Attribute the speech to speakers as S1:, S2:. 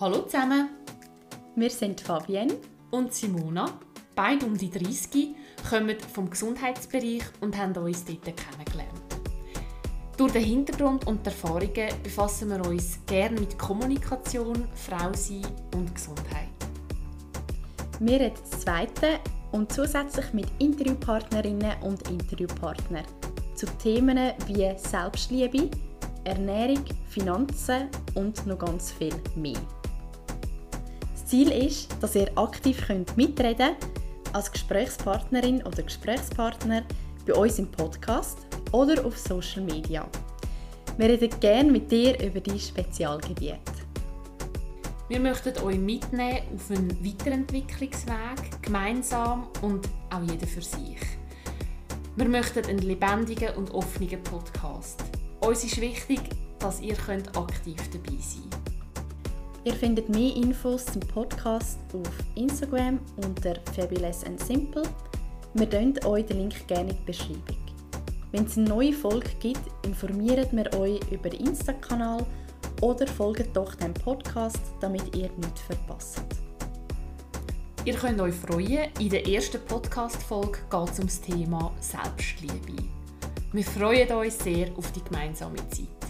S1: Hallo zusammen,
S2: Wir sind Fabienne.
S1: und Simona, beide um die 30, kommen vom Gesundheitsbereich und haben uns dort kennengelernt. Durch den Hintergrund und die Erfahrungen befassen wir uns gerne mit Kommunikation, Frausein und Gesundheit.
S2: Wir reden das zweite und zusätzlich mit Interviewpartnerinnen und Interviewpartnern zu Themen wie Selbstliebe, Ernährung, Finanzen und noch ganz viel mehr. Ziel ist, dass ihr aktiv könnt mitreden als Gesprächspartnerin oder Gesprächspartner bei uns im Podcast oder auf Social Media. Wir reden gerne mit dir über dein Spezialgebiet.
S1: Wir möchten euch mitnehmen auf einen Weiterentwicklungsweg, gemeinsam und auch jeder für sich. Wir möchten einen lebendigen und offenen Podcast. Uns ist wichtig, dass ihr aktiv dabei sein könnt.
S2: Ihr findet mehr Infos zum Podcast auf Instagram unter Fabulous and Simple. Wir tun euch den Link gerne in die Beschreibung. Wenn es eine neue Folge gibt, informieren wir euch über den Insta-Kanal oder folgt doch dem Podcast, damit ihr nichts verpasst.
S1: Ihr könnt euch freuen, in der ersten Podcast-Folge geht es um das Thema Selbstliebe. Wir freuen uns sehr auf die gemeinsame Zeit.